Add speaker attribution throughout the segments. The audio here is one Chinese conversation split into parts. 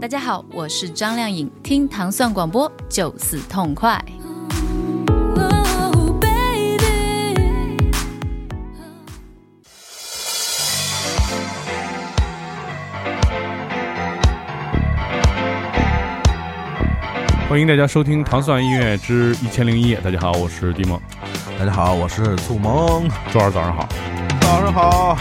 Speaker 1: 大家好，我是张靓颖，听糖蒜广播就是痛快。
Speaker 2: 欢迎大家收听《糖蒜音乐之一千零一夜》。大家好，我是蒂梦。
Speaker 3: 大家好，我是醋萌。
Speaker 2: 周二早上好。
Speaker 3: 早上好。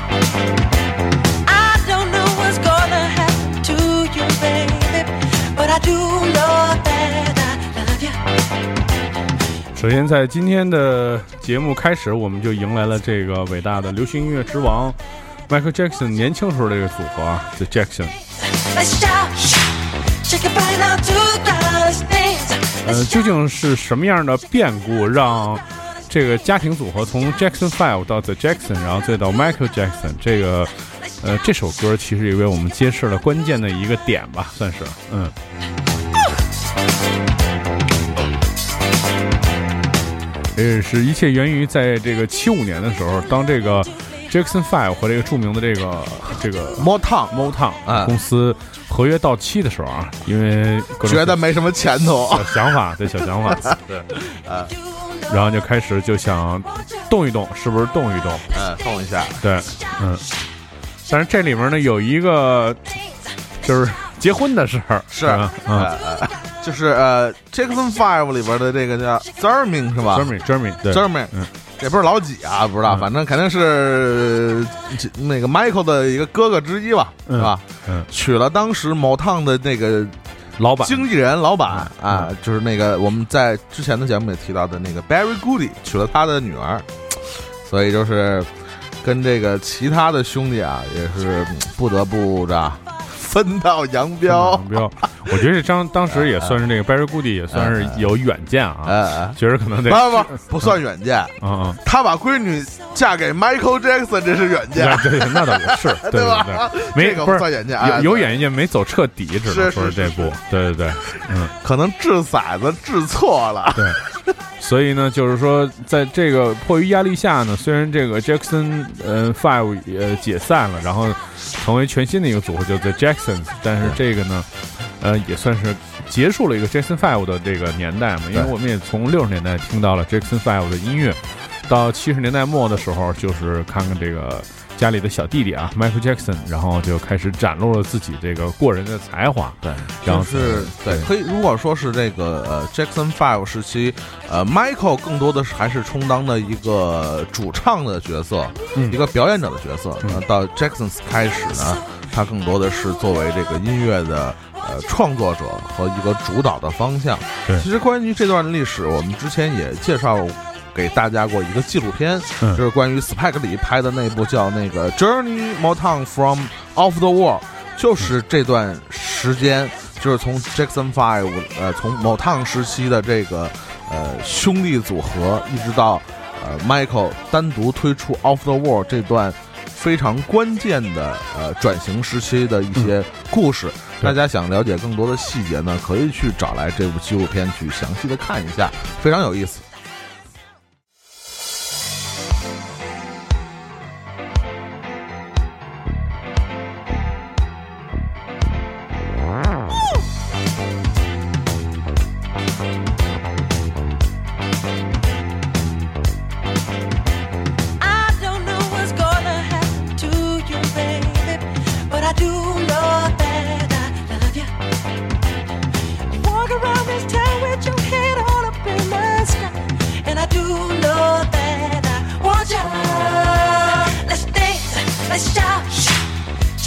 Speaker 2: 首先，在今天的节目开始，我们就迎来了这个伟大的流行音乐之王 Michael Jackson 年轻时候的这个组合啊，The Jackson。呃，究竟是什么样的变故让这个家庭组合从 Jackson Five 到 The Jackson，然后再到 Michael Jackson 这个呃这首歌其实也为我们揭示了关键的一个点吧，算是嗯。呃，是一切源于在这个七五年的时候，当这个 Jackson Five 和这个著名的这个这个
Speaker 3: Motown
Speaker 2: Motown
Speaker 3: 啊
Speaker 2: 公司合约到期的时候啊，因为
Speaker 3: 觉得没什么前途。
Speaker 2: 小想法，对小想法，对，然后就开始就想动一动，是不是动一动？
Speaker 3: 嗯，动一下。
Speaker 2: 对，嗯，但是这里面呢有一个就是结婚的事儿，
Speaker 3: 是，呃呃就是呃，Jackson Five 里边的这个叫 Zerming 是吧
Speaker 2: ？Jeremy Jeremy 对。
Speaker 3: Zerming，
Speaker 2: 嗯。
Speaker 3: 也不是老几啊，不知道，
Speaker 2: 嗯。
Speaker 3: 反正肯定是呃那个 Michael 的一个哥哥之一吧，
Speaker 2: 嗯
Speaker 3: 是吧？
Speaker 2: 嗯，
Speaker 3: 娶了当时 Motown 的那个
Speaker 2: 老板。
Speaker 3: 经纪人老板
Speaker 2: 嗯。
Speaker 3: 啊，就是那个我们在之前的节目里提到的那个 Barry Goody 娶了他的女儿，所以就是跟这个其他的兄弟啊，也是不得不着分道扬镳。
Speaker 2: 我觉得这张当时也算是那个 Barry Goody 也算是有远见啊，
Speaker 3: 哎，
Speaker 2: 觉得可能得
Speaker 3: 不不不算远见，
Speaker 2: 嗯嗯。
Speaker 3: 他把闺女嫁给 Michael Jackson，这是远见
Speaker 2: 对，对，对那倒也是，对对
Speaker 3: 吧
Speaker 2: 对，没
Speaker 3: 这个
Speaker 2: 不是
Speaker 3: 算远见啊
Speaker 2: 有有远见没走彻底，只能
Speaker 3: 说是
Speaker 2: 这步，对对对，嗯。
Speaker 3: 可能掷骰子掷错了。
Speaker 2: 对，所以呢，就是说，在这个迫于压力下呢，虽然这个 Jackson 呃 Five 呃解散了，然后成为全新的一个组合，叫 The Jacksons，但是这个呢，呃，也算是结束了一个 Jackson Five 的这个年代嘛，因为我们也从六十年代听到了 Jackson Five 的音乐，到七十年代末的时候，就是看看这个。家里的小弟弟啊，Michael Jackson，然后就开始展露了自己这个过人的才华。
Speaker 3: 对，
Speaker 2: 然后
Speaker 3: 就是对，可以如果说是这个呃 Jackson Five 时期，呃 Michael 更多的是还是充当的一个主唱的角色，
Speaker 2: 嗯
Speaker 3: 一个表演者的角色。到 Jackson 开始呢，他更多的是作为这个音乐的呃创作者和一个主导的方向。
Speaker 2: 对
Speaker 3: 其实关于这段历史，我们之前也介绍给大家过一个纪录片，
Speaker 2: 嗯
Speaker 3: 就是关于 Spike 里拍的那部叫那个 Journey Motown from Off the Wall，就是这段时间，就是从 Jackson Five 呃从 Motown 时期的这个呃兄弟组合，一直到呃 Michael 单独推出 Off the Wall 这段非常关键的呃转型时期的一些故事。
Speaker 2: 对
Speaker 3: 大家想了解更多的细节呢，可以去找来这部纪录片去详细的看一下，非常有意思。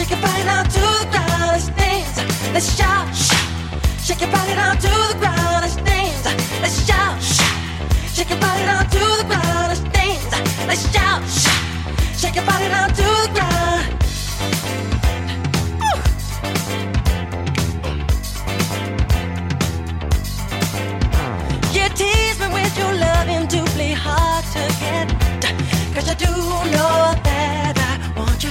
Speaker 4: Shake your body down to the ground. Let's dance, let's shout, shout. Shake your body down to the ground. Let's dance. Let's shout. Shake your body down to the ground. You tease me with your loving doubly hard to get. Cause I do know that I want. You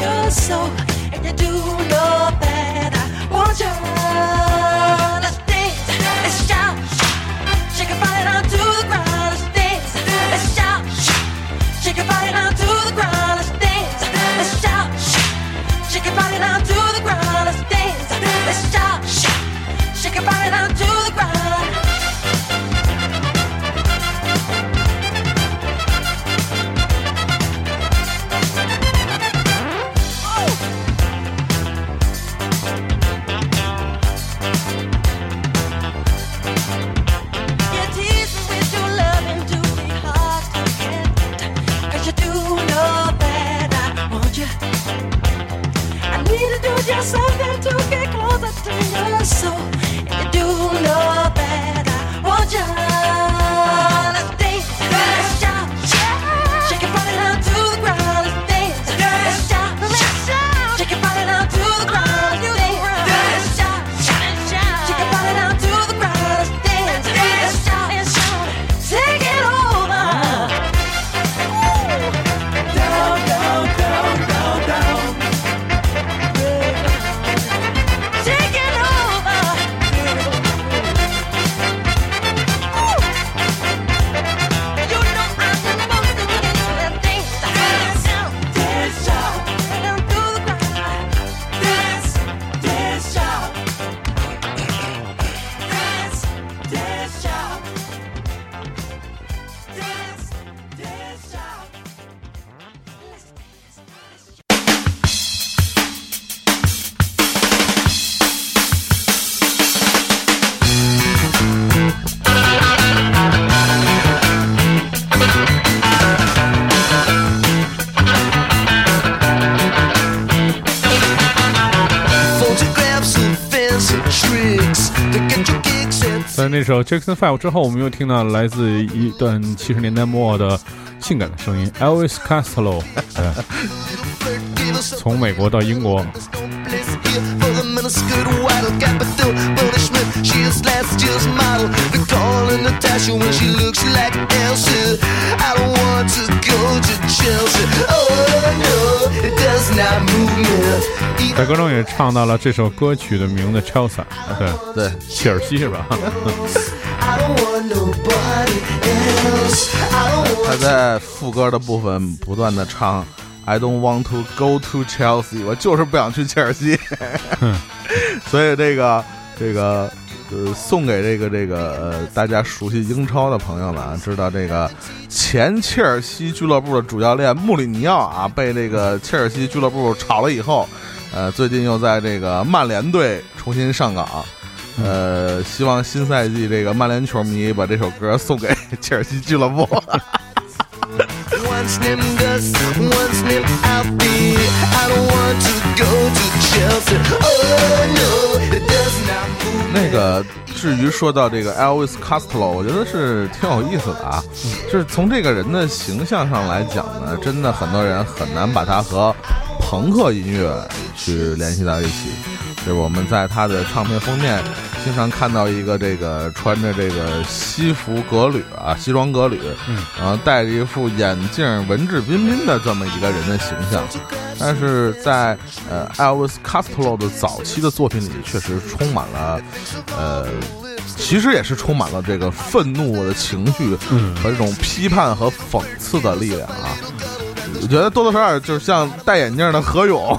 Speaker 4: your soul,
Speaker 2: Jackson Five 之后，我们又听到来自一段七十年代末的性感的声音，Elvis Costello，、呃从美国到英国，
Speaker 5: the Natasha when she looks like Elsa. I don't want to go to Chelsea. Oh no, it does not move me.
Speaker 2: 在歌中也唱到了这首歌曲的名字 Chelsea，对，
Speaker 3: 对，
Speaker 2: 切尔西是吧
Speaker 5: ？I don't want nobody else. I don't want
Speaker 3: 他在副歌的部分不断的唱 "I don't want to go to Chelsea"，我就是不想去切尔西。所以这个这个呃，送给这个这个呃大家熟悉英超的朋友们啊，知道这个前切尔西俱乐部的主教练穆里尼奥啊，被这个切尔西俱乐部炒了以后，呃，最近又在这个曼联队重新上岗。呃，希望新赛季这个曼联球迷把这首歌送给切尔西俱乐部。那个，至于说到这个 Elvis Costello，我觉得是挺有意思的啊。就是从这个人的形象上来讲呢，真的很多人很难把他和朋克音乐去联系到一起。就是我们在他的唱片封面经常看到一个这个穿着这个西服革履啊，西装革履，
Speaker 2: 嗯，
Speaker 3: 然后戴着一副眼镜，文质彬彬的这么一个人的形象。但是在呃 Elvis Costello 的早期的作品里，确实充满了呃，其实也是充满了这个愤怒的情绪
Speaker 2: 嗯
Speaker 3: 和这种批判和讽刺的力量啊。我觉得多多少少就是像戴眼镜的何勇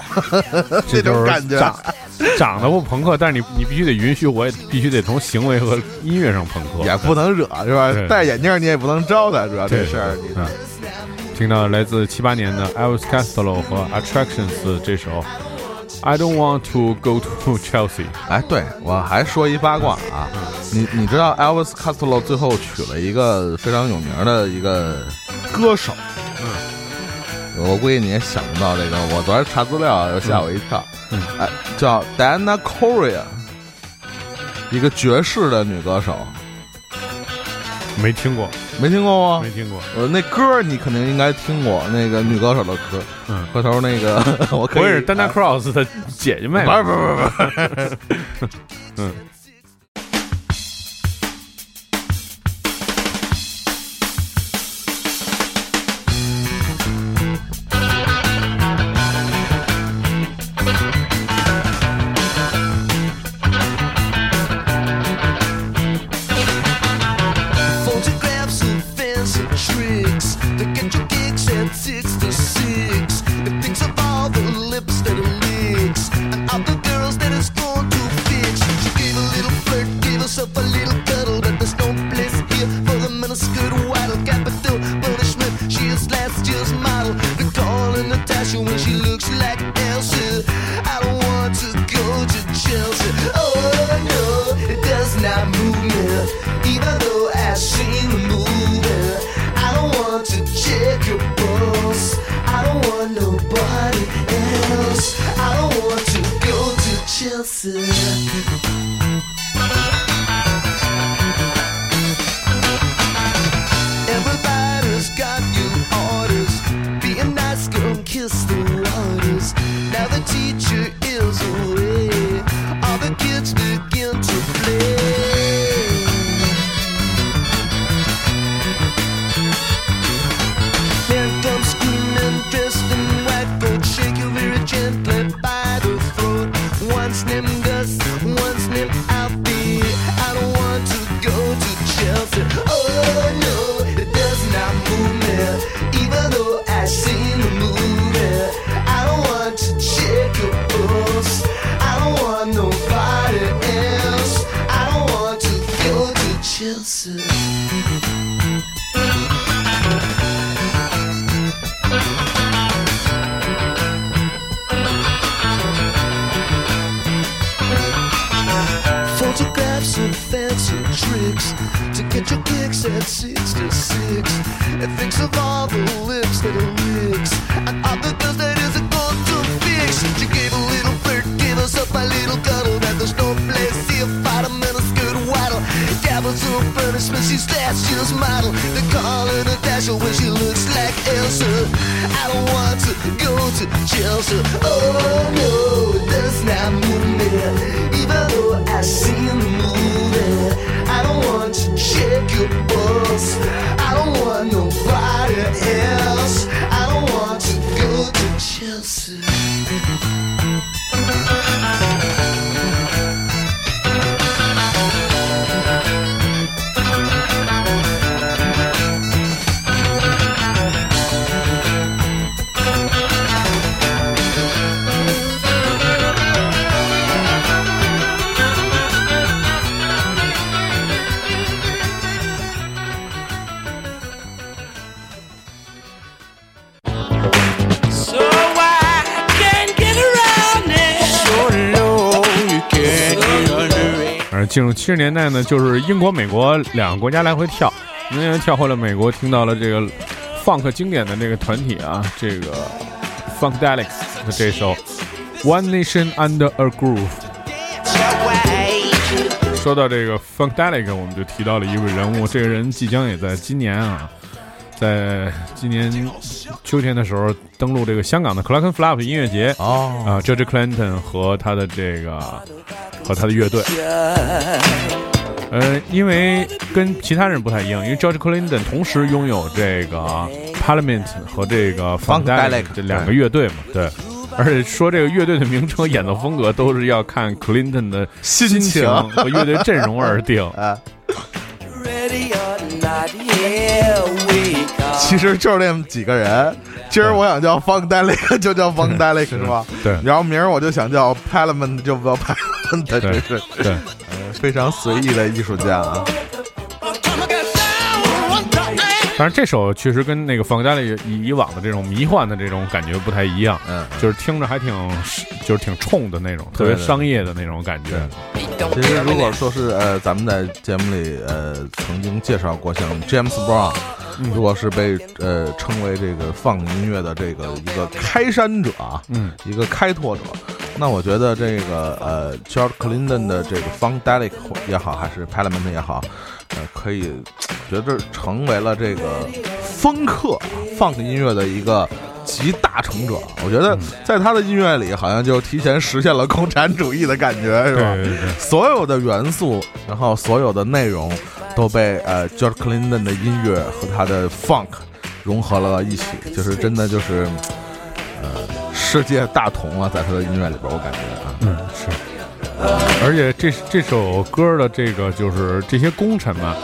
Speaker 3: 这
Speaker 2: 这就是
Speaker 3: 种感觉。
Speaker 2: 长 长得不朋克，但是你你必须得允许我，也必须得从行为和音乐上朋克，
Speaker 3: 也不能惹是吧？戴眼镜你也不能招他，主要这事儿你
Speaker 2: 嗯，听到来自七八年的 Elvis Costello 和 Attractions 这首 I don't want to go to Chelsea。
Speaker 3: 哎，对我还说一八卦啊，你你知道 Elvis Costello 最后娶了一个非常有名的一个歌手，嗯，我估计你也想不到这个，我昨天查资料又吓我一跳，
Speaker 2: 嗯
Speaker 3: 哎，叫 Diana Correa，一个爵士的女歌手，
Speaker 2: 没听过，
Speaker 3: 没听过吗
Speaker 2: 没？听过。
Speaker 3: 呃，那歌你肯定应该听过，那个女歌手的歌，
Speaker 2: 嗯，
Speaker 3: 回头那个我可以，
Speaker 2: 我也是 Dana
Speaker 3: 哎
Speaker 2: Cross 的姐姐妹妹。
Speaker 3: 不是不是不是，
Speaker 2: 嗯。
Speaker 5: す。Go to Chelsea. Oh no, does not move me. Even though I've seen the movie, I don't want to check your pulse. I don't want nobody else. I don't want to go to Chelsea.
Speaker 2: 进入七十年代呢，就是英国、美国两个国家来回跳，那天跳后来美国，听到了这个 funk 经典的那个团体啊，这个 Funkadelics 的这首《One Nation Under a Groove》。说到这个 Funkadelic，我们就提到了一位人物，这个人即将也在今年啊，在今年秋天的时候登陆这个香港的 and Flap 音乐节
Speaker 3: 哦，
Speaker 2: 啊，George Clinton 和他的这个和他的乐队。呃，因为跟其他人不太一样，因为 George Clinton 同时拥有这个 Parliament 和这个
Speaker 3: Funkadelic，
Speaker 2: 这两个乐队嘛，对。而且说这个乐队的名称、演奏风格都是要看 Clinton 的
Speaker 3: 心
Speaker 2: 情
Speaker 3: 情
Speaker 2: 和乐队阵容而定。
Speaker 3: 哎，其实就是那么几个人。今儿我想叫 Funkadelic 就叫 Funkadelic 是吧？
Speaker 2: 对
Speaker 3: 然后明儿我就想叫 Parliament 就叫 Parliament，
Speaker 2: 对
Speaker 3: 真是
Speaker 2: 对，
Speaker 3: 呃非常随意的艺术家啊。
Speaker 2: 但是这首确实跟那个放家里以以往的这种迷幻的这种感觉不太一样，
Speaker 3: 嗯，
Speaker 2: 就是听着还挺就是挺冲的那种，特别商业的那种感觉。
Speaker 3: 其实如果说是呃，咱们在节目里呃曾经介绍过，像 James Brown，如果是被呃称为这个放音乐的这个一个开山者啊，
Speaker 2: 嗯，
Speaker 3: 一个开拓者，那我觉得这个呃 George Clinton 的这个 Funkadelic 也好，还是 Parliament 也好，呃，可以觉得成为了这个风克 funk 音乐的一个。集大成者，我觉得在他的音乐里，好像就提前实现了共产主义的感觉，是吧？
Speaker 2: 对对对，
Speaker 3: 所有的元素，然后所有的内容都被呃 George Clinton 的音乐和他的 funk 融合了一起，就是真的就是呃世界大同了，在他的音乐里边，我感觉啊，
Speaker 2: 嗯是。而且这这首歌的这个就是这些功臣们，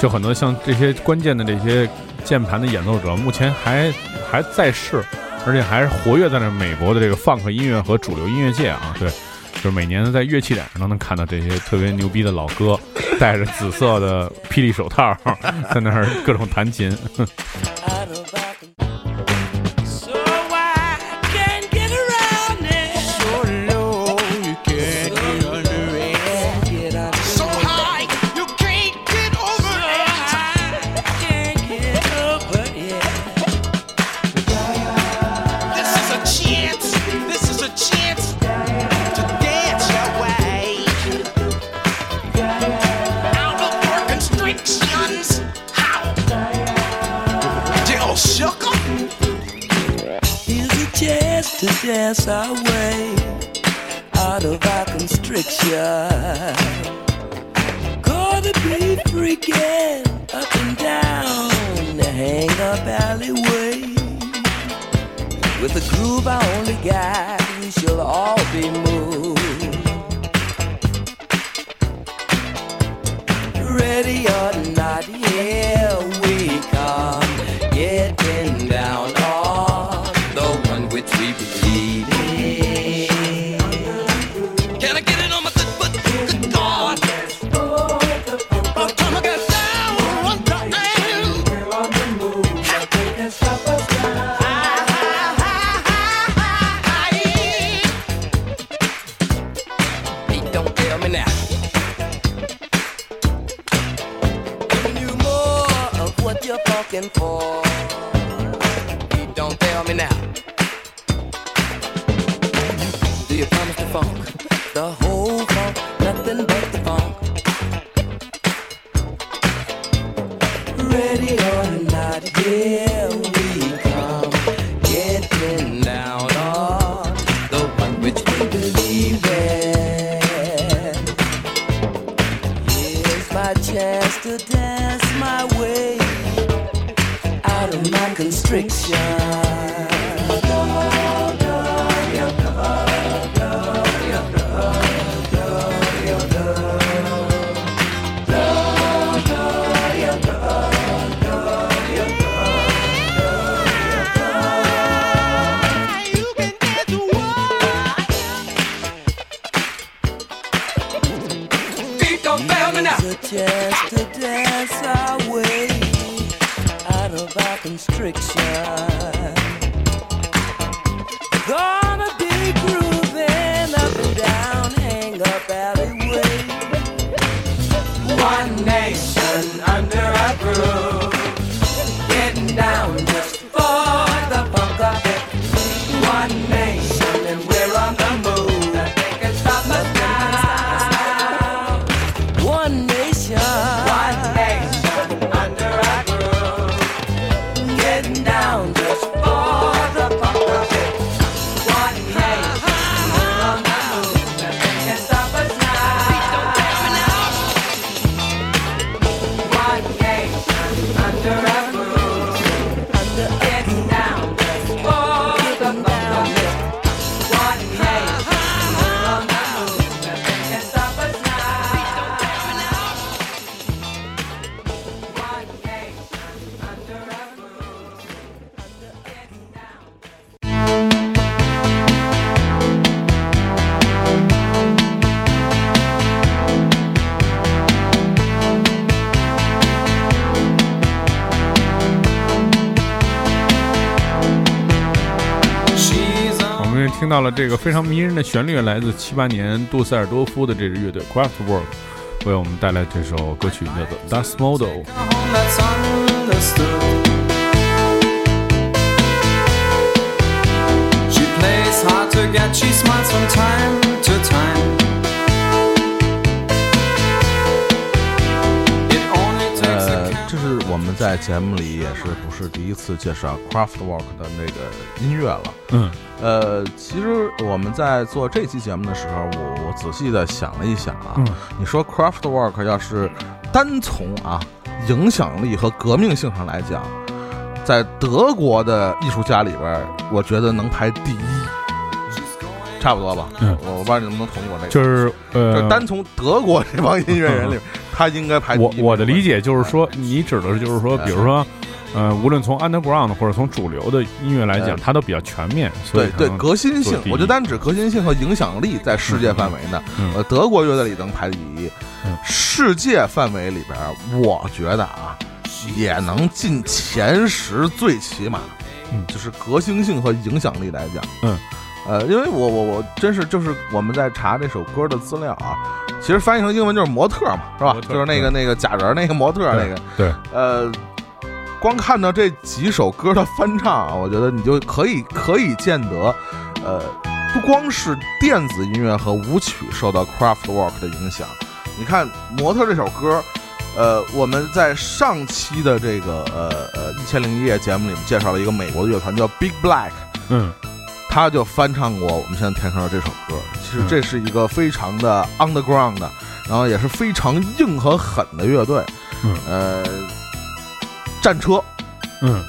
Speaker 2: 就很多像这些关键的这些键盘的演奏者，目前还还在世，而且还是活跃在那美国的这个 funk 音乐和主流音乐界啊。对，就是每年在乐器展上都能看到这些特别牛逼的老哥，戴着紫色的霹雳手套，在那儿各种弹琴。
Speaker 6: what we believe.
Speaker 2: restriction. 这个非常迷人的旋律，来自七八年杜塞尔多夫的这支乐队 Kraftwerk 为我们带来这首歌曲叫做《Das Model》。
Speaker 6: She plays hard to get, she smiles from time to time.
Speaker 3: 我们在节目里也是不是第一次介绍 Craftwork 的那个音乐了。
Speaker 2: 嗯
Speaker 3: 呃，其实我们在做这期节目的时候，我我仔细的想了一想啊，
Speaker 2: 嗯
Speaker 3: 你说 Craftwork 要是单从啊影响力和革命性上来讲，在德国的艺术家里边，我觉得能排第一，差不多吧？
Speaker 2: 嗯
Speaker 3: 我我不知道你能不能同意我这个，
Speaker 2: 就是
Speaker 3: 就
Speaker 2: 呃
Speaker 3: 是，单从德国这帮音乐人里，他应该排。
Speaker 2: 我我的理解就是说，你指的是就是说，比如说，呃，无论从 underground 或者从主流的音乐来讲，
Speaker 3: 呃
Speaker 2: 它都比较全面，所
Speaker 3: 对对革新性我觉得单指革新性和影响力在世界范围呢，
Speaker 2: 嗯
Speaker 3: 呃，德国乐队里能排第一。
Speaker 2: 嗯，
Speaker 3: 世界范围里边，我觉得啊，也能进前十，最起码，
Speaker 2: 嗯。
Speaker 3: 就是革新性和影响力来讲，
Speaker 2: 嗯，
Speaker 3: 呃，因为我我我真是就是我们在查这首歌的资料啊，其实翻译成英文就是模特嘛，是吧？就是那个那个假人那个模特那个，
Speaker 2: 对，
Speaker 3: 呃，光看到这几首歌的翻唱啊，我觉得你就可以可以见得，呃，不光是电子音乐和舞曲受到 Craftwork 的影响。你看《模特》这首歌，呃，我们在上期的这个呃呃一千零一夜节目里面介绍了一个美国的乐团叫 Big Black，
Speaker 2: 嗯
Speaker 3: 他就翻唱过我们现在天上的这首歌。其实
Speaker 2: 嗯
Speaker 3: 这是一个非常的 underground 的，然后也是非常硬和狠的乐队。
Speaker 2: 嗯
Speaker 3: 呃，战车
Speaker 2: 嗯，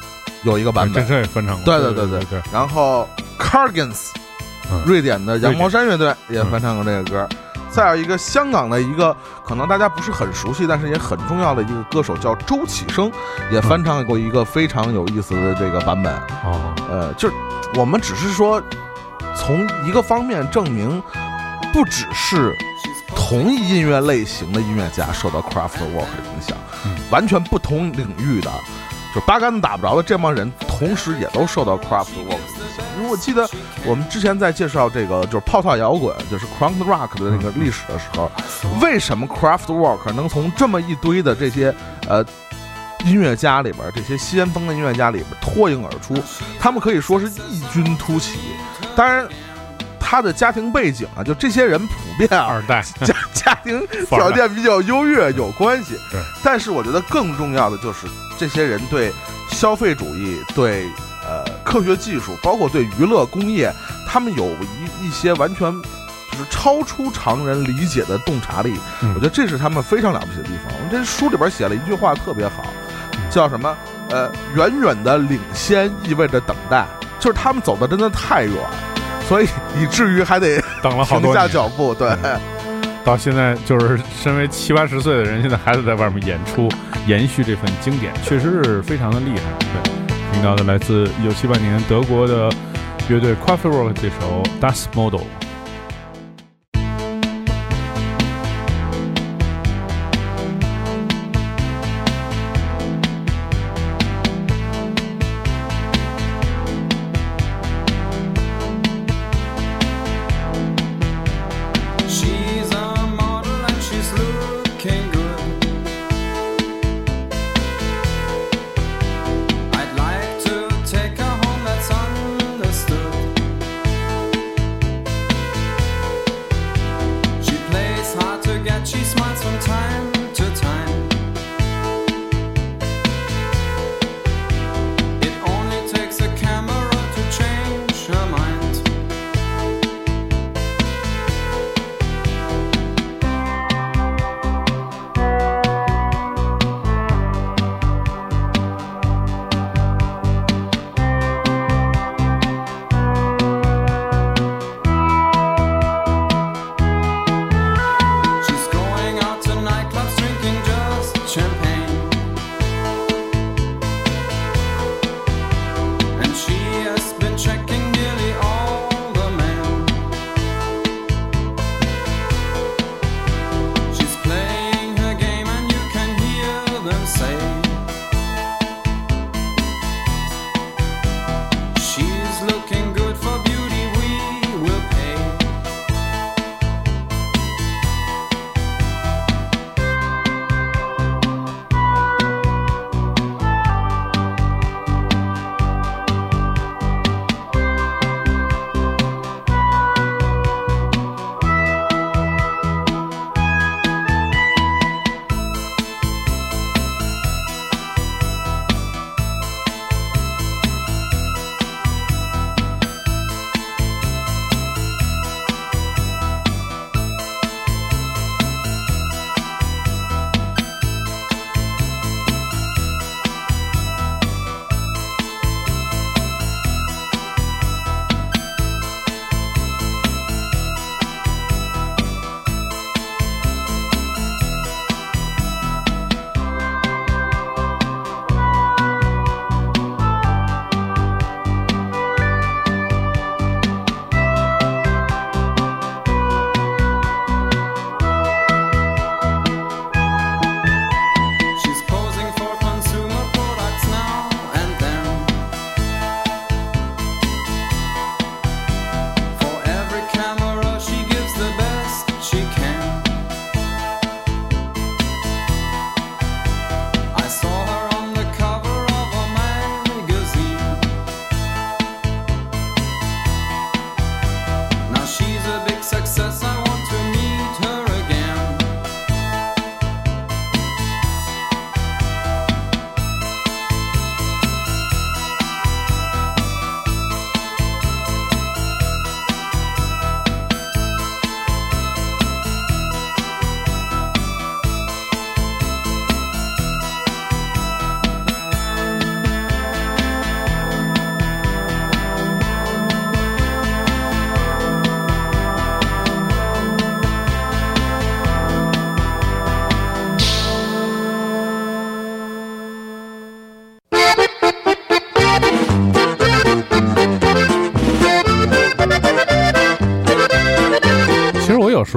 Speaker 3: 有一个版本
Speaker 2: 战车也翻唱过，
Speaker 3: 对
Speaker 2: 对
Speaker 3: 对对
Speaker 2: 对，
Speaker 3: 然后 Cargans，
Speaker 2: 嗯
Speaker 3: 瑞典的羊毛衫乐队也
Speaker 2: 嗯
Speaker 3: 翻唱过这个歌。再有一个香港的一个可能大家不是很熟悉，但是也很重要的一个歌手叫周启生，也翻唱过一个非常有意思的这个版本。
Speaker 2: 哦，
Speaker 3: 呃，就是我们只是说从一个方面证明，不只是同一音乐类型的音乐家受到 Craftwork 的影响，
Speaker 2: 嗯。
Speaker 3: 完全不同领域的，就八竿子打不着的这帮人，同时也都受到 Craftwork 的影响。因为我记得我们之前在介绍这个就是泡泡摇滚，就是 Crunk Rock 的那个历史的时候，为什么 Craftwork 能从这么一堆的这些呃音乐家里边儿，这些先锋的音乐家里边儿脱颖而出，他们可以说是异军突起。当然，他的家庭背景啊，就这些人普遍啊，
Speaker 2: 二代，
Speaker 3: 家家庭条件比较优越有关系。
Speaker 2: 对，
Speaker 3: 但是我觉得更重要的就是这些人对消费主义、对呃科学技术，包括对娱乐工业，他们有一一些完全就是超出常人理解的洞察力。
Speaker 2: 嗯
Speaker 3: 我觉得这是他们非常了不起的地方。我这书里边写了一句话特别好，叫什么？呃，远远的领先意味着等待，就是他们走的真的太远，所以以至于还得
Speaker 2: 等了好
Speaker 3: 停下，脚步。对，
Speaker 2: 到现在就是身为七八十岁的人，现在还得在外面演出，延续这份经典，确实是非常的厉害。对，听到的来自一九七八年德国的乐队 Kraftwerk 这首《Das Model》。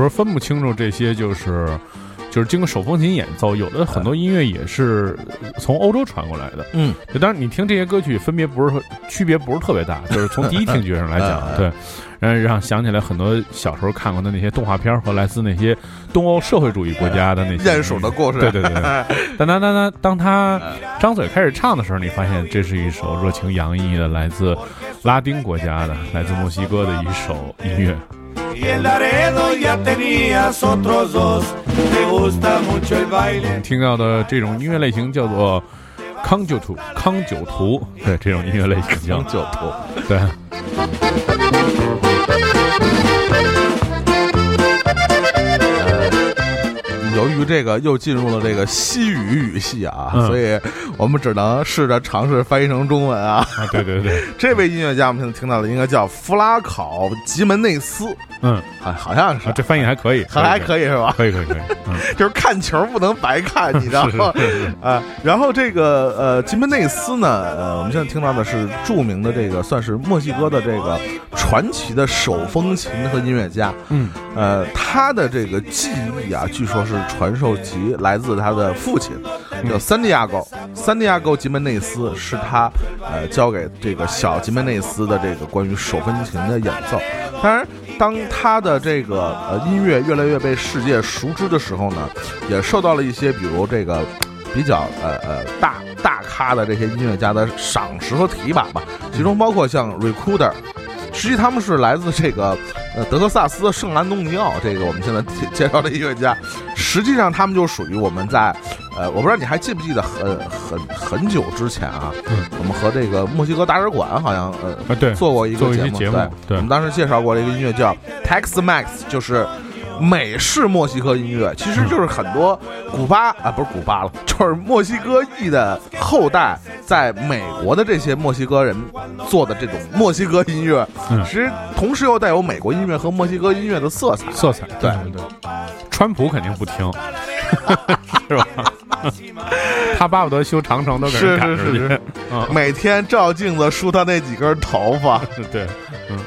Speaker 2: 分不清楚这些就是。就是经过手风琴演奏，有的很多音乐也是从欧洲传过来的。
Speaker 3: 嗯，
Speaker 2: 就当然你听这些歌曲，分别不是说区别不是特别大，就是从第一听觉上来讲，对，然后，让想起来很多小时候看过的那些动画片和来自那些东欧社会主义国家的那些
Speaker 3: 鼹鼠的故事，
Speaker 2: 对对对。对 但当当当当他张嘴开始唱的时候，你发现这是一首热情洋溢的来自拉丁国家的、来自墨西哥的一首音乐。
Speaker 7: Y en Laredo ya tenías otros dos. Te gusta mucho el baile.
Speaker 2: 听到的这种音乐类型叫做康酒图，康酒图，对这种音乐类型叫
Speaker 3: 康酒图。
Speaker 2: 对。
Speaker 3: 由于这个又进入了这个西语语系啊，
Speaker 2: 嗯。
Speaker 3: 所以我们只能试着尝试翻译成中文啊。
Speaker 2: 啊，对对对，
Speaker 3: 这位音乐家，我们现在听到的应该叫弗拉考吉门内斯，
Speaker 2: 嗯，
Speaker 3: 好好像是。
Speaker 2: 啊，，这翻译还可以，
Speaker 3: 还 还可
Speaker 2: 以，
Speaker 3: 是吧？
Speaker 2: 可以可以可以，嗯，
Speaker 3: 就是看球不能白看，你知道吗？
Speaker 2: 是是是。
Speaker 3: 啊，然后这个呃，吉门内斯呢，呃，我们现在听到的是著名的这个算是墨西哥的这个传奇的手风琴和音乐家，
Speaker 2: 嗯，
Speaker 3: 呃，他的这个技艺啊，据说是传授集来自他的父亲，叫三蒂亚戈，三蒂亚戈吉门内斯是他呃教给这个小吉门内斯的这个关于手风琴的演奏。当然，当他的这个呃音乐越来越被世界熟知的时候呢，也受到了一些比如这个比较呃呃大大咖的这些音乐家的赏识和提拔吧，其中包括像 Recuder。实际他们是来自这个呃德克萨斯的圣安东尼奥，这个我们现在介介绍的音乐家，实际上他们就属于我们在呃，我不知道你还记不记得很很很久之前啊，
Speaker 2: 嗯。
Speaker 3: 我们和这个墨西哥大使馆好像呃
Speaker 2: 啊对，
Speaker 3: 做过一个节目，对我们当时介绍过这个音乐叫 Tex Max，就是美式墨西哥音乐，其实就是很多古巴啊，不是古巴了，就是墨西哥裔的后代在美国的这些墨西哥人做的这种墨西哥音乐，
Speaker 2: 嗯。
Speaker 3: 其实同时又带有美国音乐和墨西哥音乐的色彩。
Speaker 2: 色彩，
Speaker 3: 对。
Speaker 2: 对对，川普肯定不听，是吧？他巴不得修长城都给人赶出去，
Speaker 3: 是是是。
Speaker 2: 嗯，
Speaker 3: 每天照镜子梳他那几根头发，
Speaker 2: 对，嗯。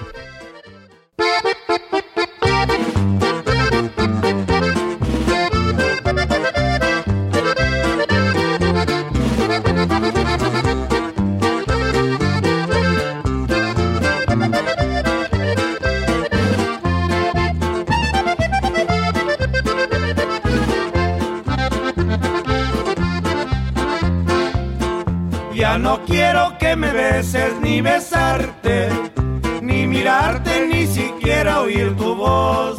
Speaker 7: Ya no quiero que me beses ni besarte, ni mirarte, ni siquiera oír tu voz.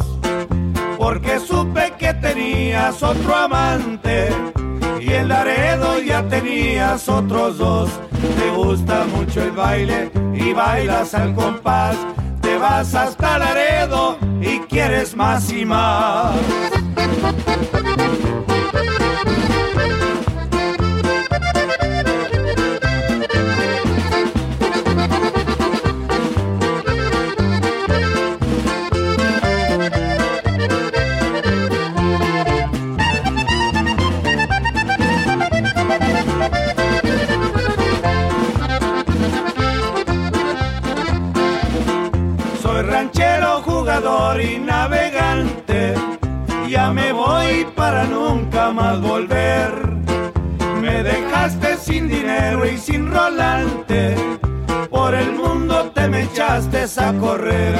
Speaker 7: Porque supe que tenías otro amante y en Laredo ya tenías otros dos. Te gusta mucho el baile y bailas al compás. Te vas hasta Laredo y quieres más y más. Más volver. Me dejaste sin dinero y sin rolante. Por el mundo te me echaste a correr.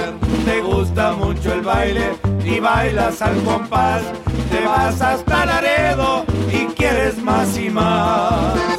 Speaker 7: Te gusta mucho el baile y bailas al compás. Te vas hasta Laredo y quieres más y más.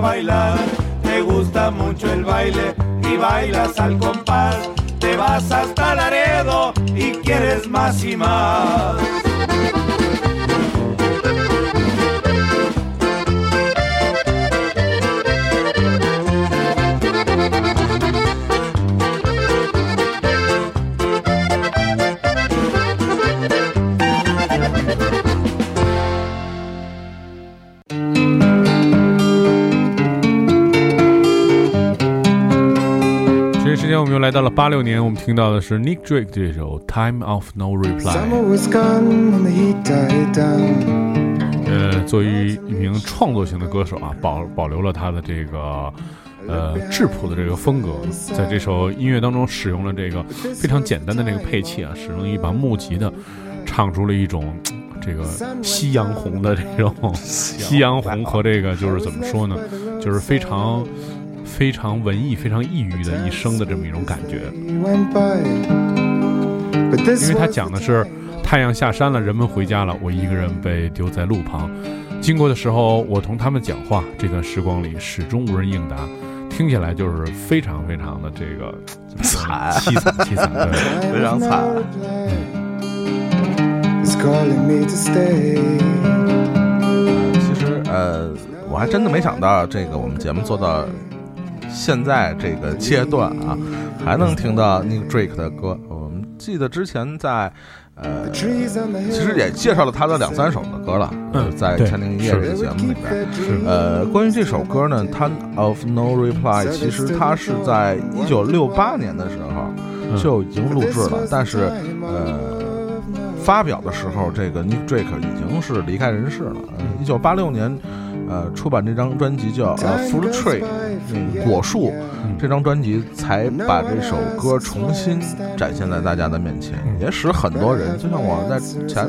Speaker 7: Bailar. Te gusta mucho el baile y bailas al compás. Te vas hasta Laredo y quieres más y más.
Speaker 2: 来到了八六年，我们听到的是 Nick Drake 这首《Time of No Reply》。呃，作为一名创作型的歌手啊，保保留了他的这个呃质朴的这个风格，在这首音乐当中使用了这个非常简单的这个配器啊，使用一把木吉的，唱出了一种这个夕阳红的这种 夕阳红和这个就是怎么说呢，就是非常非常文艺、非常抑郁的一生的这么一种感觉。因为他讲的是太阳下山了，人们回家了，我一个人被丢在路旁。经过的时候，我同他们讲话，这段时光里始终无人应答，听起来就是非常非常的这个
Speaker 3: 惨
Speaker 2: 凄惨凄惨。对，
Speaker 3: 非常惨.
Speaker 8: Is calling me to stay.
Speaker 3: 其实呃，我还真的没想到这个我们节目做到现在这个阶段啊，还能听到 Nick Drake 的歌。我们记得之前在呃其实也介绍了他的两三首的歌了，
Speaker 2: 嗯
Speaker 3: 呃在《千零一夜》这个节目里边。
Speaker 8: 是
Speaker 3: 呃，关于这首歌呢，《Time of No Reply》，其实它是在一九六八年的时候就已经录制了，但是呃，发表的时候，这个 Nick Drake 已经是离开人世了。一九八六年，呃，出版这张专辑叫呃《Fruit Tree》嗯果树。这张专辑，才把这首歌重新展现在大家的面前，也使很多人，就像我在前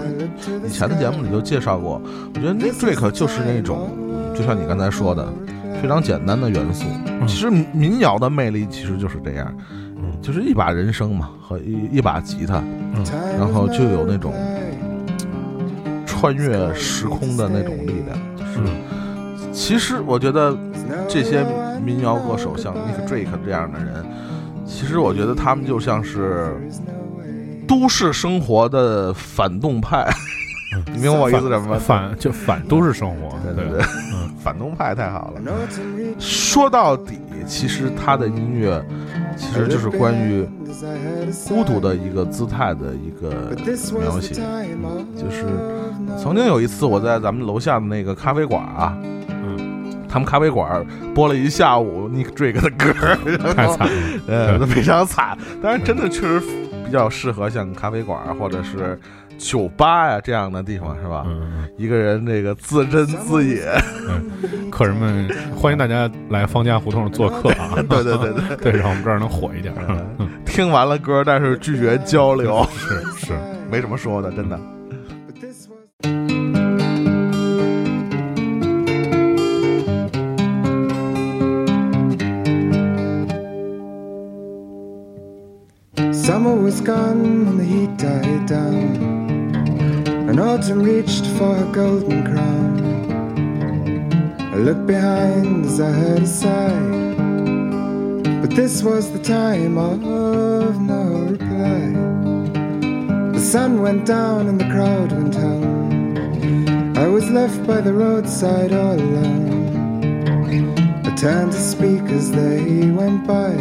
Speaker 3: 以前的节目里就介绍过，我觉得 Drake 就是那种，嗯就像你刚才说的，非常简单的元素。其实民谣的魅力其实就是这样，就是一把人声嘛和一一把吉他，然后就有那种穿越时空的那种力量。就是，其实我觉得这些民谣歌手，像 Nick Drake 这样的人，其实我觉得他们就像是都市生活的反动派。你明白我意思什么吗？
Speaker 2: 反就反都市生活，对
Speaker 3: 对对对，反动派太好了。说到底，其实他的音乐其实就是关于孤独的一个姿态的一个描写。就是曾经有一次，我在咱们楼下的那个咖啡馆啊，
Speaker 2: 嗯，
Speaker 3: 他们咖啡馆播了一下午 Nick Drake 的歌，
Speaker 2: 太惨了。
Speaker 3: 呃，都非常惨。当然，真的确实比较适合像咖啡馆或者是酒吧呀、这样的地方，是吧？
Speaker 2: 嗯，
Speaker 3: 一个人这个自斟自饮，
Speaker 2: 嗯客人们欢迎大家来方家胡同做客啊！
Speaker 3: 对对对对，
Speaker 2: 对，让我们这儿能火一点。嗯，
Speaker 3: 听完了歌，但是拒绝交流，
Speaker 2: 是是，
Speaker 3: 没什么说的，真的。
Speaker 8: And reached for her golden crown. I looked behind as I heard a sigh, but this was the time of no reply. The sun went down and the crowd went home. I was left by the roadside all alone. I turned to speak as they went by.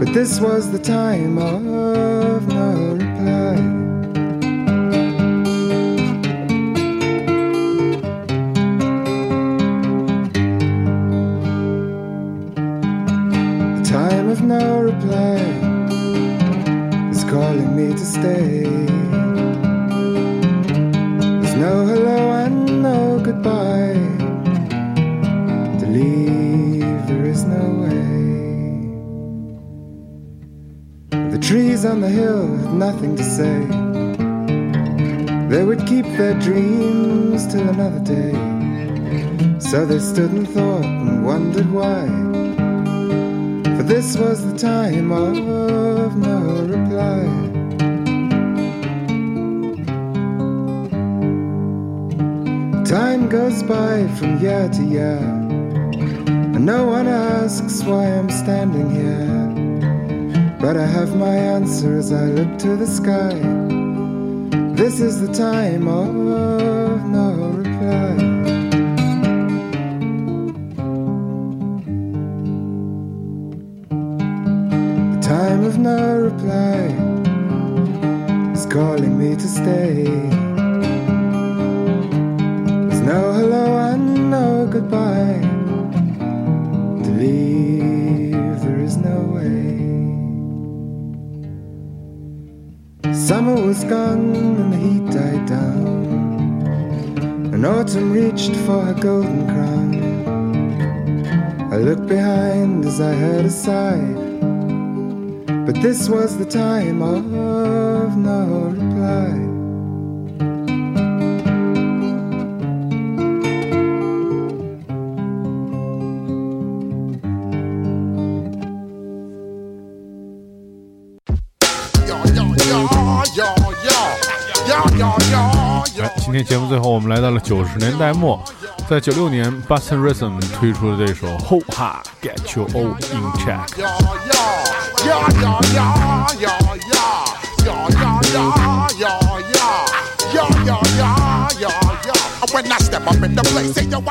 Speaker 8: But this was the time of no they stood and thought and wondered why. For this was the time of no reply. Time goes by from year to year, and no one asks why I'm standing here. But I have my answer as I look to the sky. This is the time of no reply. with no reply is calling me to stay. There's no hello and no goodbye. To leave, there is no way. Summer was gone and the heat died down, and autumn reached for her golden crown. I looked behind as I heard a sigh. But this was the time of no reply.
Speaker 9: Yo, yo, yo, yo, yo, yo, yo,
Speaker 2: 哎，今天节目最后，我们来到了九十年代末，在九六年，Boston Rhythm 推出了这首《Ho Ha Get Your All In Check》。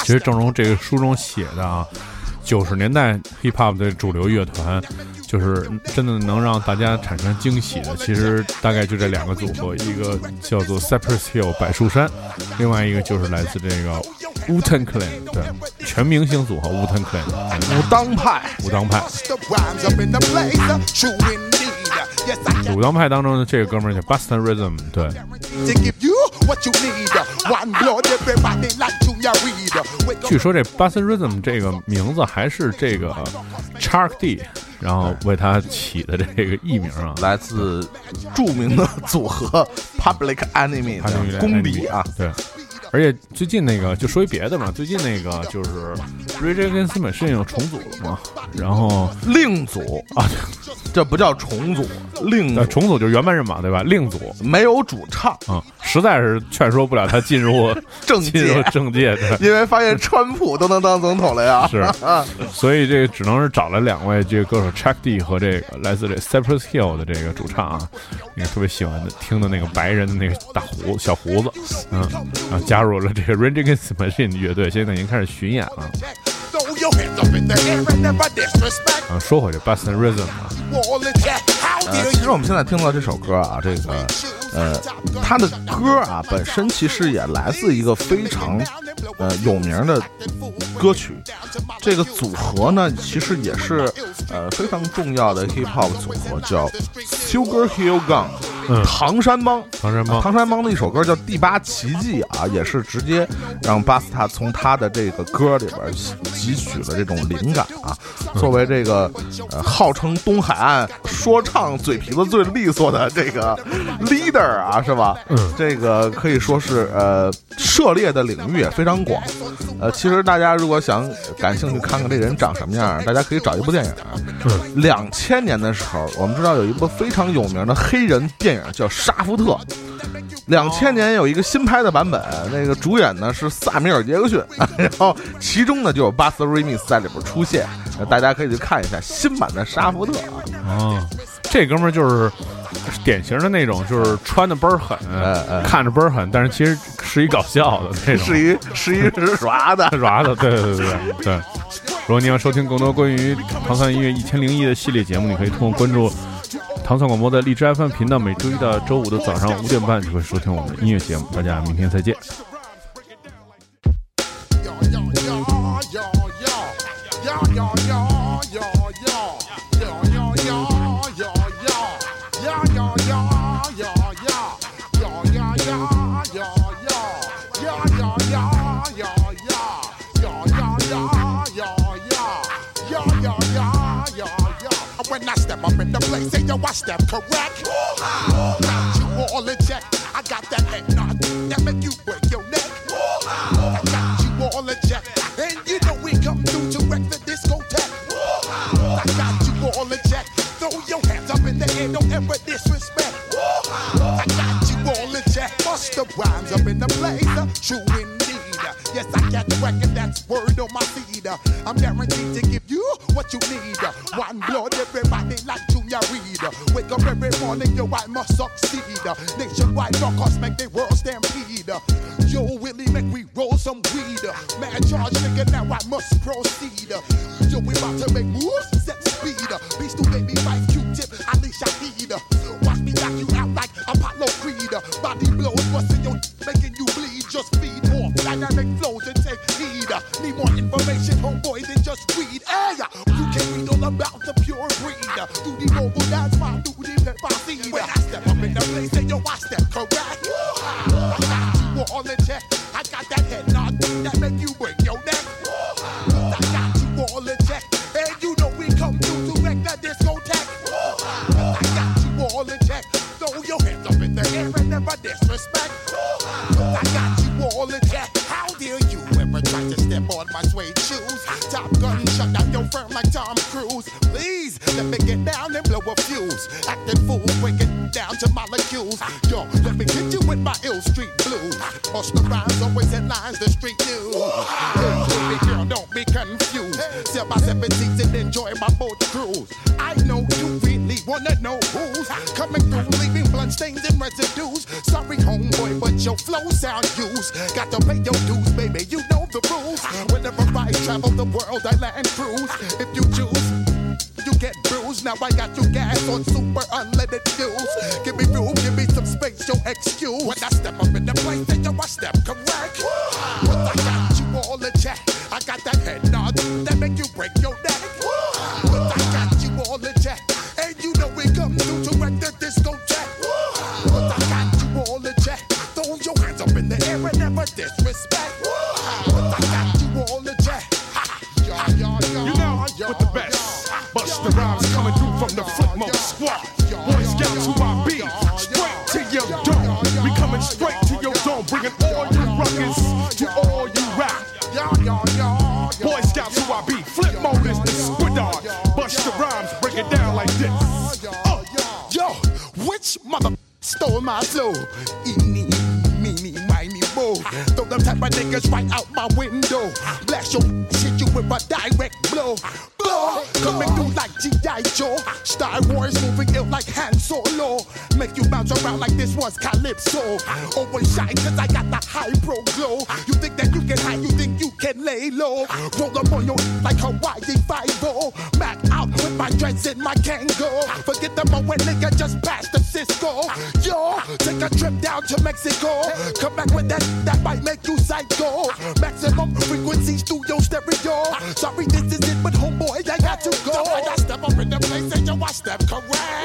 Speaker 2: 其实，正如这个书中写的啊。九十年代 hip Hop 的主流乐团，就是真的能让大家产生惊喜的，其实大概就这两个组合，一个叫做 Cypress Hill 百树山，另外一个就是来自这个 Wu t a n Clan，对，全明星组合 Wu t a n Clan，
Speaker 3: 武当派
Speaker 2: 武当派武当派当中的这个哥们叫 Boston Rhythm 对。
Speaker 9: What you need. One blood, up.
Speaker 2: 据说这 Boston Rhythm 这个名字还是这个 Chuck D，然后为他起的这个艺名啊。
Speaker 3: 来自著名的组合 Public Enemy 的公敌啊，
Speaker 2: 对。而且最近那个就说一别的嘛，最近那个就是 Rage Against the Machine 又重组了嘛，然后
Speaker 3: 另组啊，这不叫重组，另
Speaker 2: 重组就是原班人马对吧？另组。
Speaker 3: 没有主唱，
Speaker 2: 啊、实在是劝说不了他进入
Speaker 3: 政
Speaker 2: 进入
Speaker 3: 界，
Speaker 2: 政界，对。
Speaker 3: 因为发现川普都能当总统了呀，
Speaker 2: 是，所以这个只能是找了两位这个歌手 Chuck D 和这个来自这 Cypress Hill 的这个主唱啊，那个特别喜欢的听的那个白人的那个大胡小胡子，嗯，然后加入入了这个 Rage Against Machine 乐队，现在已经开始巡演了。啊，说回这 Bustin' Rhythm 啊，
Speaker 3: 呃，其实我们现在听到这首歌啊，这个，呃，他的歌啊本身其实也来自一个非常，呃，有名的歌曲，这个组合呢其实也是，呃，非常重要的 hip hop 组合叫 Sugar Hill Gang。
Speaker 2: 嗯
Speaker 3: 唐山帮。
Speaker 2: 唐山帮
Speaker 3: 唐山帮的一首歌叫《第八奇迹》啊，也是直接让巴斯塔从他的这个歌里边汲取了这种灵感啊。作为这个呃号称东海岸说唱嘴皮子最利索的这个 leader 啊，是吧？
Speaker 2: 嗯
Speaker 3: 这个可以说是呃涉猎的领域也非常广。呃，其实大家如果想感兴趣看看这人长什么样，大家可以找一部电影。两千年的时候，我们知道有一部非常有名的黑人电影叫《沙福特》。两千年有一个新拍的版本，那个主演呢是萨米尔·杰克逊，然后其中呢就有巴斯·瑞密斯在里边出现，呃大家可以去看一下新版的《沙福特》啊。
Speaker 2: 啊，这哥们儿就是典型的那种，就是穿的倍儿狠，看着倍儿狠，但是其实是一搞笑的那种，
Speaker 3: 是一是一是耍的，
Speaker 2: 耍的，对对对对对。如果你要收听更多关于唐三音乐一千零一的系列节目，你可以通过关注唐宋广播的荔枝 FM 频道，每周一到周五的早上五点半就会收听我们的音乐节目。大家明天再见。
Speaker 9: Step up in the place, say yo, I step correct. Got you all in check. I got that head that make you break your neck. I got you all in check. And you know we come through to wreck the discotheque. I got you all in check. Throw your hands up in the air, don't ever disrespect. I got you all in check. Bust the rhymes up in the place. Uh, true indeed. Yes, I got the record, that's word on my feed. Uh, I'm guaranteed to give you what you need. Uh, one blood, everybody yo, I must succeed. Nationwide knockouts make the world stampede. Yo, Willie, make we roll some weed. Man, charge, nigga, now I must proceed. All in check. Throw your hands up in the air and never disrespect. I got you all in check. How dare you ever try to step on my suede shoes? Top gun shut down your firm like Tom Cruise. Please let me get down and blow a fuse. Acting fool, breaking down to molecules. Yo, let me hit you with my ill street blues. Bust the rhymes, always lines, the street your flow sound used. Got to pay your dues, baby. You know the rules. Whenever I travel the world, I land cruise. If you choose you get bruised. Now I got you gas on super unleaded fuels. Give me room, give me some space, your excuse. When I step up
Speaker 10: Be. Flip mode is the squidard. Bust the rhymes, break it down like this.
Speaker 9: Oh, yo, which mother stole my flow? Eeny, meeny, miny, mo. Throw them type of niggas right out my window. Blast your shit you with a direct blow. Blow, coming through like G.I. Joe. Star Wars moving ill like Han Solo. Make you bounce around like this was Calypso. Always shine cause I got the high pro glow. You think that you can hide, you think can lay low. Roll up on your like Hawaii 5 Mac out with my dreads in my Kango. Forget the moment nigga just passed the Cisco. Yo, take a trip down to Mexico. Come back with that, that might make you psycho. Maximum through your stereo. Sorry, this is it, but homeboy, I got to go. I got step up in the place and yo, I step correct.